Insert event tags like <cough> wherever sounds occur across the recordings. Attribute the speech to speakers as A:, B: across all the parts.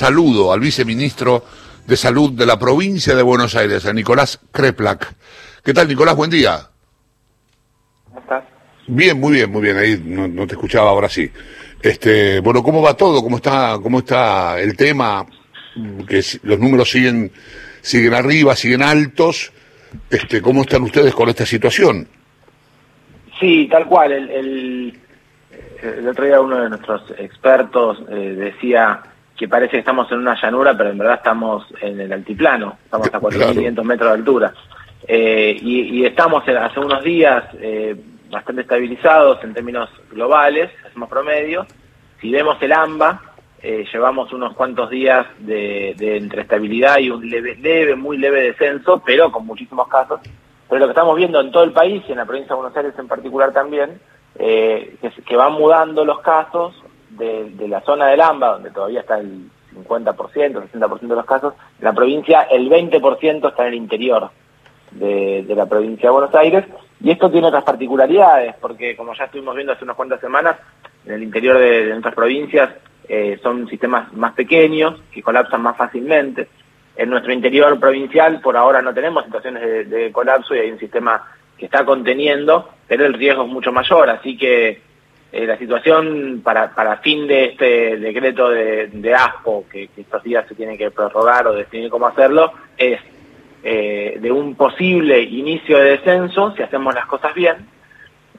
A: saludo al viceministro de Salud de la provincia de Buenos Aires, a Nicolás Kreplak. ¿Qué tal, Nicolás? Buen día.
B: ¿Cómo estás?
A: Bien, muy bien, muy bien. Ahí no, te escuchaba, ahora sí. Este, bueno, ¿cómo va todo? ¿Cómo está, cómo está el tema? Que los números siguen, siguen arriba, siguen altos. Este, ¿cómo están ustedes con esta situación?
B: Sí, tal cual. El, el, otro día uno de nuestros expertos eh, decía que parece que estamos en una llanura, pero en verdad estamos en el altiplano, estamos a 4.500 metros de altura. Eh, y, estamos hace unos días eh, bastante estabilizados en términos globales, hacemos promedio. Si vemos el AMBA, eh, llevamos unos cuantos días de, de entre estabilidad y un leve, leve, muy leve descenso, pero con muchísimos casos. Pero lo que estamos viendo en todo el país y en la provincia de Buenos Aires en particular también, que, que van mudando los casos de, la zona del AMBA, donde todavía está el 50%, 60% de los casos, la provincia el 20% está en el interior de, la provincia de Buenos Aires. Y esto tiene otras particularidades, porque como ya estuvimos viendo hace unas cuantas semanas, en el interior de, nuestras provincias eh, son sistemas más pequeños, que colapsan más fácilmente. En nuestro interior provincial por ahora no tenemos situaciones de colapso y hay un sistema que está conteniendo, pero el riesgo es mucho mayor, así que eh, la situación para, para fin de este decreto de, de ASPO, que, estos días se tiene que prorrogar o definir cómo hacerlo, es eh, de un posible inicio de descenso si hacemos las cosas bien.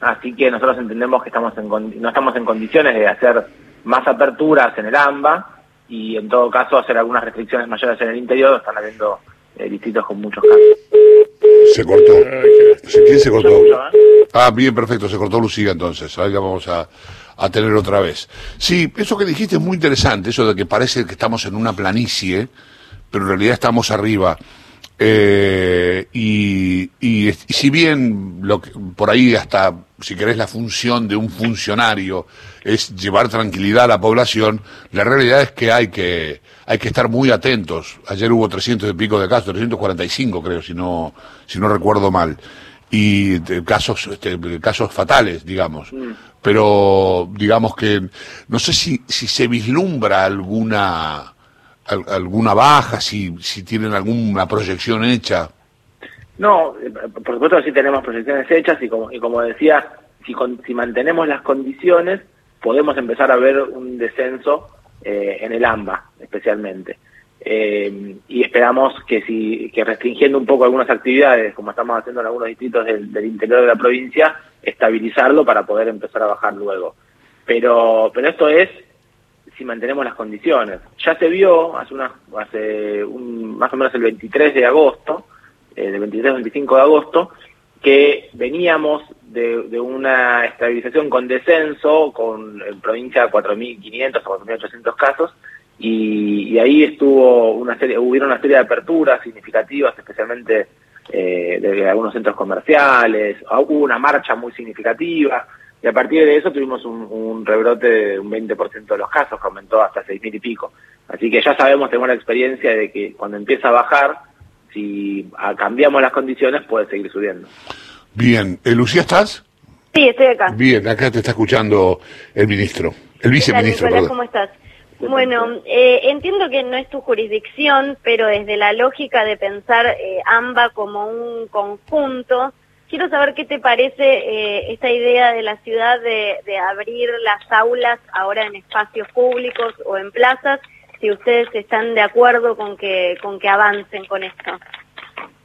B: Así que nosotros entendemos que estamos en, no estamos en condiciones de hacer más aperturas en el AMBA y en todo caso hacer algunas restricciones mayores en el interior. Están habiendo eh, distritos con muchos casos.
A: Se cortó. ¿Quién se cortó? Ah, bien, perfecto, se cortó Lucía entonces, ahí la vamos a, tener otra vez. Sí, eso que dijiste es muy interesante, eso de que parece que estamos en una planicie, pero en realidad estamos arriba. Eh, y, y, si bien lo que, por ahí hasta, si querés, la función de un funcionario es llevar tranquilidad a la población, la realidad es que hay que, hay que estar muy atentos. Ayer hubo 300 y pico de casos, 345 creo, si no, si no recuerdo mal y casos este, casos fatales digamos. Mm. pero digamos que no sé si si se vislumbra alguna alguna baja si si tienen alguna proyección hecha.
B: No eh, por supuesto sí tenemos proyecciones hechas y como y como decía si si mantenemos las condiciones podemos empezar a ver un descenso eh, en el AMBA especialmente eh, y esperamos que si que restringiendo un poco algunas actividades, como estamos haciendo en algunos distritos del, interior de la provincia, estabilizarlo para poder empezar a bajar luego. Pero, pero esto es si mantenemos las condiciones. Ya se vio hace, una, hace un, más o menos el 23 de agosto, eh, del 23 al 25 de agosto, que veníamos de, de, una estabilización con descenso, con en provincia 4.500 o 4.800 casos, y, ahí estuvo una serie, hubieron una serie de aperturas significativas, especialmente eh, de algunos centros comerciales, hubo una marcha muy significativa, y a partir de eso tuvimos un, rebrote de un 20% de los casos, que aumentó hasta 6.000 y pico. Así que ya sabemos, tenemos la experiencia de que cuando empieza a bajar, si cambiamos las condiciones, puede seguir subiendo.
A: Bien, ¿Eh, Lucía, ¿estás?
C: Sí, estoy acá.
A: Bien, acá te está escuchando el ministro, el viceministro.
C: ¿cómo estás? Bueno, eh, entiendo que no es tu jurisdicción, pero desde la lógica de pensar eh, AMBA como un conjunto, quiero saber qué te parece eh, esta idea de la ciudad de, abrir las aulas ahora en espacios públicos o en plazas, si ustedes están de acuerdo con que, con que avancen con esto.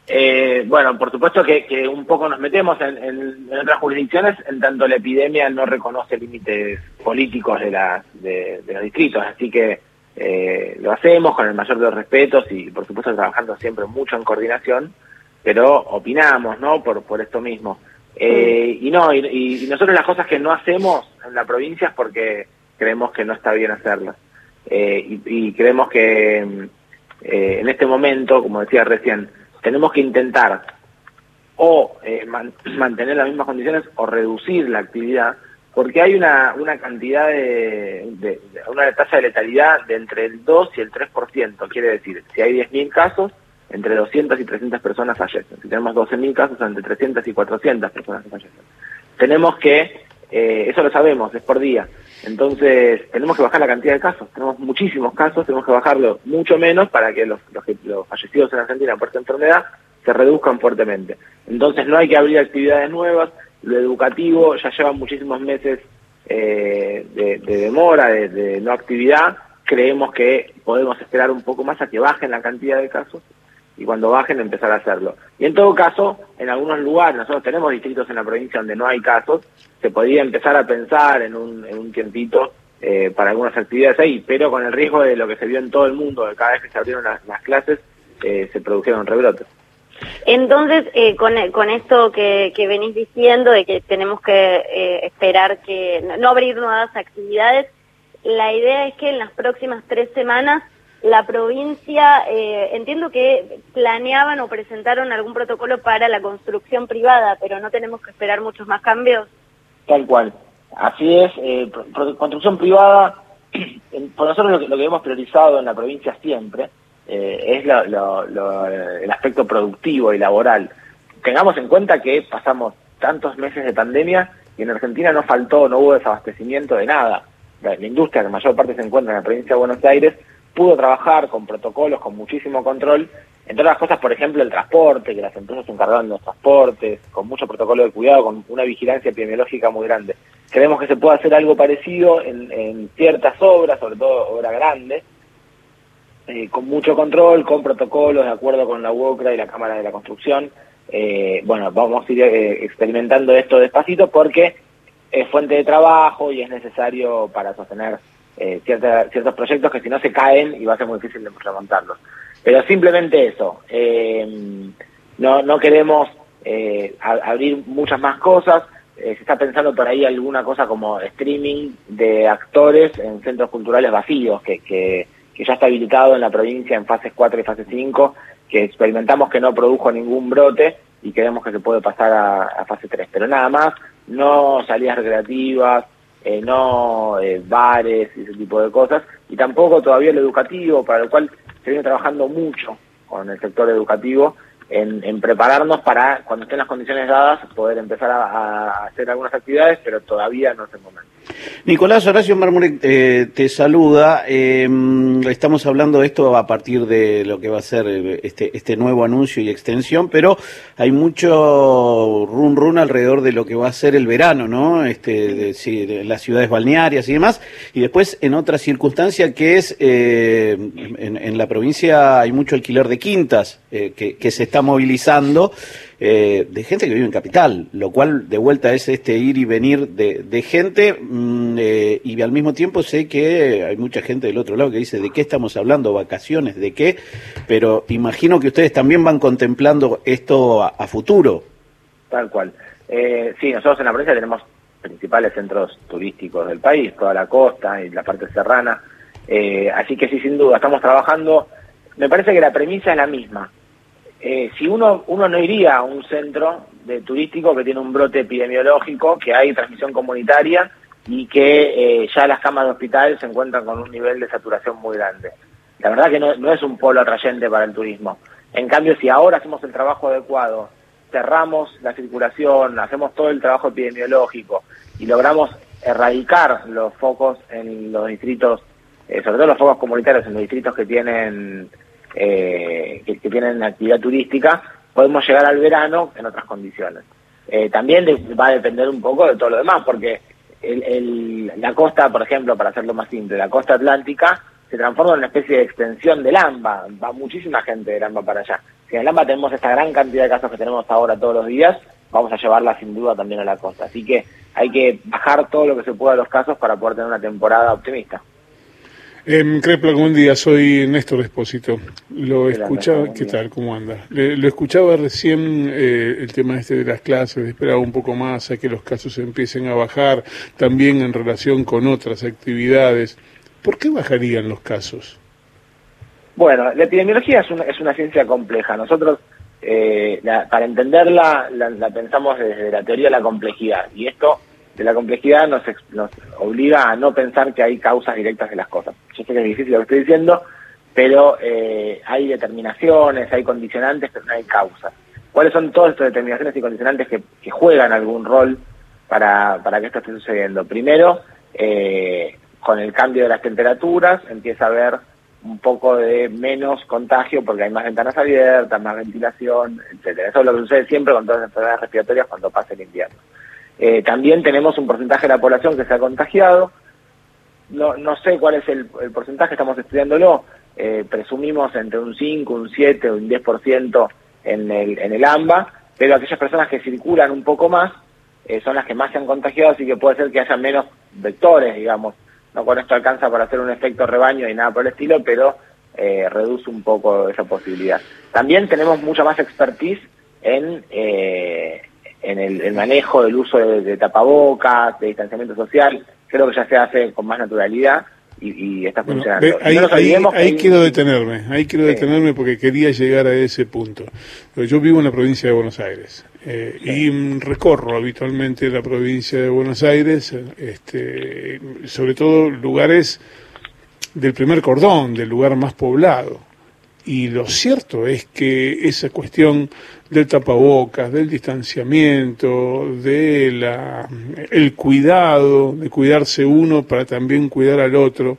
B: Eh, bueno, por supuesto que, un poco nos metemos en, otras jurisdicciones en tanto la epidemia no reconoce límites políticos de, de, los distritos, así que eh, lo hacemos con el mayor de los respetos y por supuesto trabajando siempre mucho en coordinación, pero opinamos, ¿no? Por, por esto mismo. Eh, y no, y, nosotros las cosas que no hacemos en la provincia es porque creemos que no está bien hacerlas. y, y creemos que en este momento, como decía recién, tenemos que intentar o eh, mantener las mismas condiciones o reducir la actividad, porque hay una, una cantidad de, una tasa de letalidad de entre el 2 y el 3%, quiere decir, si hay 10.000 casos, entre 200 y 300 personas fallecen. Si tenemos 12.000 casos, entre 300 y 400 personas fallecen. Tenemos que, eh, eso lo sabemos, es por día, Entonces, tenemos que bajar la cantidad de casos. Tenemos muchísimos casos, tenemos que bajarlo mucho menos para que los, los, fallecidos en Argentina por esta enfermedad se reduzcan fuertemente. Entonces, no hay que abrir actividades nuevas. Lo educativo ya lleva muchísimos meses eh, de, demora, de, de no actividad. Creemos que podemos esperar un poco más a que bajen la cantidad de casos y cuando bajen empezar a hacerlo. Y en todo caso, en algunos lugares, nosotros tenemos distritos en la provincia donde no hay casos, se podría empezar a pensar en un, en un tiempito eh, para algunas actividades ahí, pero con el riesgo de lo que se vio en todo el mundo, de cada vez que se abrieron las, clases, eh, se produjeron rebrotes.
C: Entonces, eh, con, con esto que, que venís diciendo de que tenemos que esperar que no abrir nuevas actividades, la idea es que en las próximas tres semanas la provincia, eh, entiendo que planeaban o presentaron algún protocolo para la construcción privada, pero no tenemos que esperar muchos más cambios.
B: Tal cual. Así es, eh, construcción privada, <clears throat> por nosotros lo que, lo que, hemos priorizado en la provincia siempre eh, es el aspecto productivo y laboral. Tengamos en cuenta que pasamos tantos meses de pandemia y en Argentina no faltó, no hubo desabastecimiento de nada. La, industria que mayor parte se encuentra en la provincia de Buenos Aires pudo trabajar con protocolos, con muchísimo control, entre otras cosas, por ejemplo, el transporte, que las empresas se encargaron de los transportes, con mucho protocolo de cuidado, con una vigilancia epidemiológica muy grande. Creemos que se puede hacer algo parecido en, ciertas obras, sobre todo obras grandes, eh, con mucho control, con protocolos, de acuerdo con la UOCRA y la Cámara de la Construcción. Eh, bueno, vamos a ir eh, experimentando esto despacito porque es fuente de trabajo y es necesario para sostener eh, ciertos proyectos que si no se caen y va a ser muy difícil de remontarlos. Pero simplemente eso, eh, no, no queremos eh, abrir muchas más cosas, se está pensando por ahí alguna cosa como streaming de actores en centros culturales vacíos, que, que, ya está habilitado en la provincia en fases 4 y fase 5, que experimentamos que no produjo ningún brote y creemos que se puede pasar a, a fase 3. Pero nada más, no salidas recreativas, eh, no eh, bares y ese tipo de cosas, y tampoco todavía el educativo, para el cual se viene trabajando mucho con el sector educativo, en, prepararnos para, cuando estén las condiciones dadas, poder empezar a, hacer algunas actividades, pero todavía no es el momento.
D: Nicolás Horacio Marmurek eh, te saluda. Em, estamos hablando de esto a partir de lo que va a ser eh, este, este nuevo anuncio y extensión, pero hay mucho run run alrededor de lo que va a ser el verano, ¿no? Este, de, las ciudades balnearias y demás. Y después, en otra circunstancia que es, eh, en, la provincia hay mucho alquiler de quintas que, que se está movilizando eh, de gente que vive en capital, lo cual de vuelta es este ir y venir de, gente mm, eh, y al mismo tiempo sé que hay mucha gente del otro lado que dice de qué estamos hablando, vacaciones, de qué, pero imagino que ustedes también van contemplando esto a, futuro.
B: Tal cual. Eh, sí, nosotros en la provincia tenemos principales centros turísticos del país, toda la costa y la parte serrana, eh, así que sí, sin duda, estamos trabajando. Me parece que la premisa es la misma. Eh, si uno, uno no iría a un centro de turístico que tiene un brote epidemiológico, que hay transmisión comunitaria y que eh, ya las camas de hospital se encuentran con un nivel de saturación muy grande. La verdad que no, no es un polo atrayente para el turismo. En cambio, si ahora hacemos el trabajo adecuado, cerramos la circulación, hacemos todo el trabajo epidemiológico y logramos erradicar los focos en los distritos, eh, sobre todo los focos comunitarios en los distritos que tienen eh, que, tienen actividad turística, podemos llegar al verano en otras condiciones. Eh, también va a depender un poco de todo lo demás, porque la costa, por ejemplo, para hacerlo más simple, la costa atlántica se transforma en una especie de extensión del AMBA, va muchísima gente del AMBA para allá. Si en el AMBA tenemos esta gran cantidad de casos que tenemos ahora todos los días, vamos a llevarla sin duda también a la costa. Así que hay que bajar todo lo que se pueda los casos para poder tener una temporada optimista.
E: Eh, buen día, soy Néstor Espósito. Lo escuchaba, ¿qué tal? ¿Cómo anda? lo escuchaba recién eh, el tema este de las clases, esperaba un poco más a que los casos empiecen a bajar, también en relación con otras actividades. ¿Por qué bajarían los casos?
B: Bueno, la epidemiología es una, es una ciencia compleja. Nosotros, eh, para entenderla, la pensamos desde la teoría de la complejidad. Y esto de la complejidad nos, nos obliga a no pensar que hay causas directas de las cosas. Yo sé que es difícil lo que estoy diciendo, pero eh, hay determinaciones, hay condicionantes, pero no hay causas. ¿Cuáles son todas estas determinaciones y condicionantes que, juegan algún rol para, para que esto esté sucediendo? Primero, con el cambio de las temperaturas empieza a haber un poco de menos contagio porque hay más ventanas abiertas, más ventilación, etcétera. Eso es lo que sucede siempre con todas las enfermedades respiratorias cuando pasa el invierno. Eh, también tenemos un porcentaje de la población que se ha contagiado. No, no sé cuál es el, porcentaje, estamos estudiándolo. Eh, presumimos entre un 5, un 7, un 10% en el, en el AMBA, pero aquellas personas que circulan un poco más eh, son las que más se han contagiado, así que puede ser que haya menos vectores, digamos, no con esto alcanza para hacer un efecto rebaño y nada por el estilo, pero reduce un poco esa posibilidad. También tenemos mucha más expertise en, eh, en el, manejo del uso de, tapabocas, de distanciamiento social, creo que ya se hace con más naturalidad y, está funcionando.
E: ahí, quiero detenerme, ahí quiero detenerme porque quería llegar a ese punto. Yo vivo en la provincia de Buenos Aires. Eh, y recorro habitualmente la provincia de Buenos Aires, este, sobre todo lugares del primer cordón, del lugar más poblado. Y lo cierto es que esa cuestión del tapabocas, del distanciamiento, de la, el cuidado, de cuidarse uno para también cuidar al otro,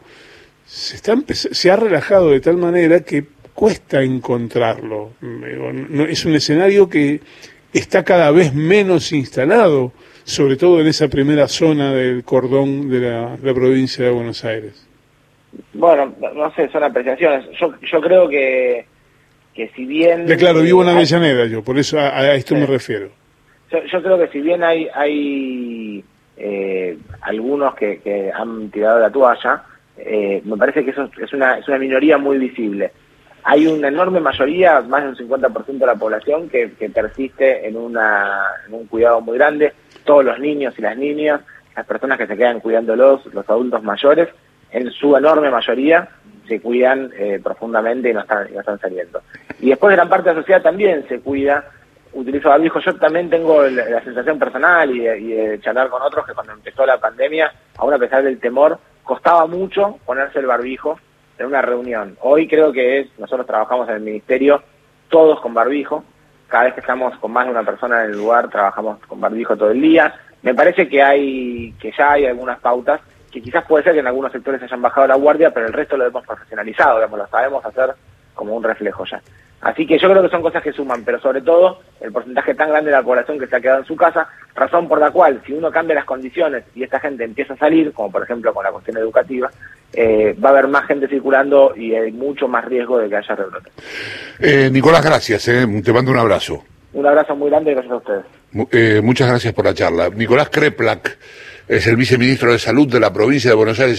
E: se, está, se ha relajado de tal manera que cuesta encontrarlo. Es un escenario que está cada vez menos instalado, sobre todo en esa primera zona del cordón de la, provincia de Buenos Aires.
B: Bueno, no sé, son apreciaciones. Yo, yo creo que, que si bien...
E: De claro, vivo en Avellaneda yo, por eso a, esto me refiero.
B: Yo, creo que si bien hay, hay eh, algunos que, que, han tirado la toalla, eh, me parece que eso es una, es una minoría muy visible hay una enorme mayoría, más del 50% de la población, que, persiste en, una, en un cuidado muy grande. Todos los niños y las niñas, las personas que se quedan cuidándolos, los adultos mayores, en su enorme mayoría se cuidan eh, profundamente y no, están, no están saliendo. Y después gran parte de la sociedad también se cuida, utilizo barbijo. Yo también tengo la, sensación personal y de, y de, charlar con otros que cuando empezó la pandemia, aún a pesar del temor, costaba mucho ponerse el barbijo en una reunión. Hoy creo que es, nosotros trabajamos en el ministerio todos con barbijo, cada vez que estamos con más de una persona en el lugar trabajamos con barbijo todo el día. Me parece que hay que ya hay algunas pautas que quizás puede ser que en algunos sectores hayan bajado la guardia, pero el resto lo hemos profesionalizado, digamos, lo sabemos hacer como un reflejo ya. Así que yo creo que son cosas que suman, pero sobre todo el porcentaje tan grande de la población que se ha quedado en su casa, razón por la cual si uno cambia las condiciones y esta gente empieza a salir, como por ejemplo con la cuestión educativa, eh, va a haber más gente circulando y hay mucho más riesgo de que haya rebrote.
A: Eh, Nicolás, gracias, eh. te mando un abrazo.
B: Un abrazo muy grande y gracias a ustedes.
A: muchas gracias por la charla. Nicolás Kreplak es el viceministro de Salud de la provincia de Buenos Aires.